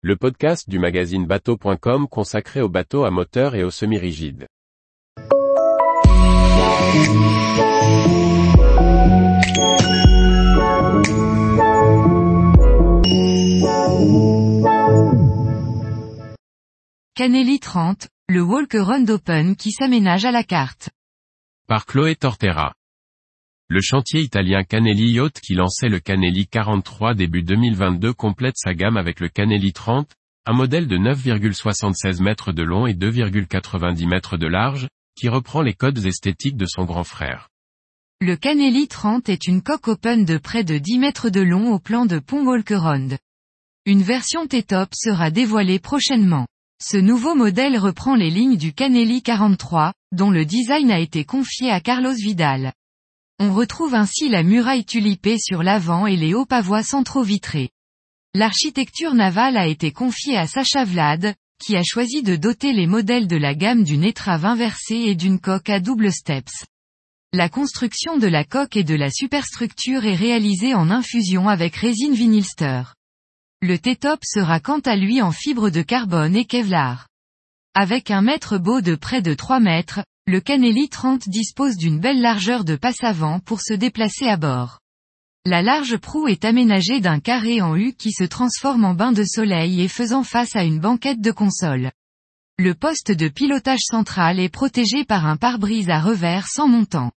le podcast du magazine bateau.com consacré aux bateaux à moteur et aux semi-rigides. Canelli 30, le Walker-Run Open qui s'aménage à la carte. Par Chloé Tortera. Le chantier italien Canelli Yacht qui lançait le Canelli 43 début 2022 complète sa gamme avec le Canelli 30, un modèle de 9,76 mètres de long et 2,90 mètres de large, qui reprend les codes esthétiques de son grand frère. Le Canelli 30 est une coque open de près de 10 mètres de long au plan de pont Walkerond. Une version T-top sera dévoilée prochainement. Ce nouveau modèle reprend les lignes du Canelli 43, dont le design a été confié à Carlos Vidal. On retrouve ainsi la muraille tulipée sur l'avant et les hauts pavois centraux vitrés. L'architecture navale a été confiée à Sacha Vlad, qui a choisi de doter les modèles de la gamme d'une étrave inversée et d'une coque à double steps. La construction de la coque et de la superstructure est réalisée en infusion avec résine vinylster. Le T-top sera quant à lui en fibre de carbone et Kevlar. Avec un mètre beau de près de 3 mètres, le Canelli 30 dispose d'une belle largeur de passe avant pour se déplacer à bord. La large proue est aménagée d'un carré en U qui se transforme en bain de soleil et faisant face à une banquette de console. Le poste de pilotage central est protégé par un pare-brise à revers sans montant.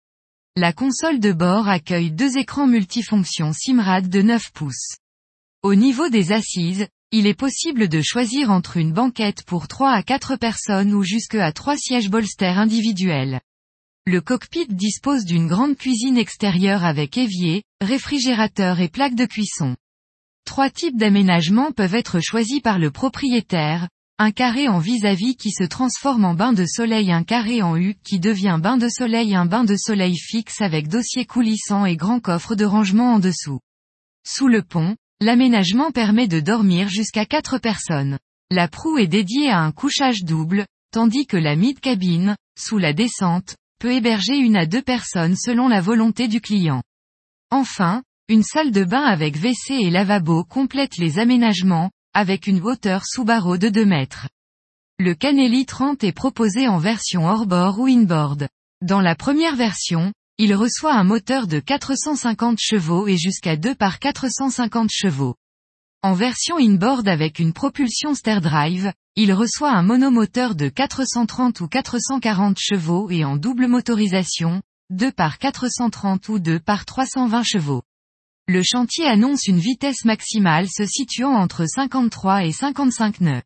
La console de bord accueille deux écrans multifonctions Simrad de 9 pouces. Au niveau des assises, il est possible de choisir entre une banquette pour 3 à 4 personnes ou jusque à 3 sièges bolster individuels. Le cockpit dispose d'une grande cuisine extérieure avec évier, réfrigérateur et plaque de cuisson. Trois types d'aménagements peuvent être choisis par le propriétaire, un carré en vis-à-vis qui se transforme en bain de soleil, un carré en U qui devient bain de soleil, un bain de soleil fixe avec dossier coulissant et grand coffre de rangement en dessous. Sous le pont, L'aménagement permet de dormir jusqu'à 4 personnes. La proue est dédiée à un couchage double, tandis que la mid-cabine, sous la descente, peut héberger une à deux personnes selon la volonté du client. Enfin, une salle de bain avec WC et lavabo complète les aménagements, avec une hauteur sous barreau de 2 mètres. Le Canelli 30 est proposé en version hors-bord ou in-board. Dans la première version, il reçoit un moteur de 450 chevaux et jusqu'à 2 par 450 chevaux. En version inboard avec une propulsion Sterdrive, il reçoit un monomoteur de 430 ou 440 chevaux et en double motorisation, 2 par 430 ou 2 par 320 chevaux. Le chantier annonce une vitesse maximale se situant entre 53 et 55 nœuds.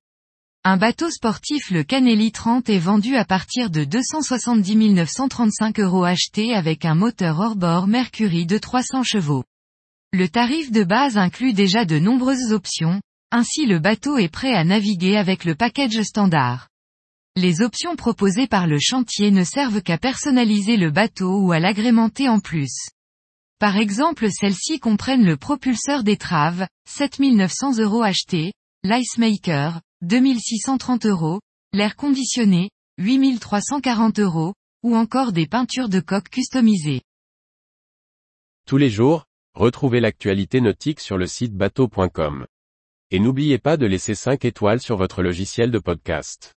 Un bateau sportif le Canelli 30 est vendu à partir de 270 935 euros acheté avec un moteur hors-bord Mercury de 300 chevaux. Le tarif de base inclut déjà de nombreuses options, ainsi le bateau est prêt à naviguer avec le package standard. Les options proposées par le chantier ne servent qu'à personnaliser le bateau ou à l'agrémenter en plus. Par exemple celles-ci comprennent le propulseur d'étrave, 7900 euros acheté, l'icemaker, 2630 euros, l'air conditionné, 8340 euros, ou encore des peintures de coque customisées. Tous les jours, retrouvez l'actualité nautique sur le site bateau.com. Et n'oubliez pas de laisser 5 étoiles sur votre logiciel de podcast.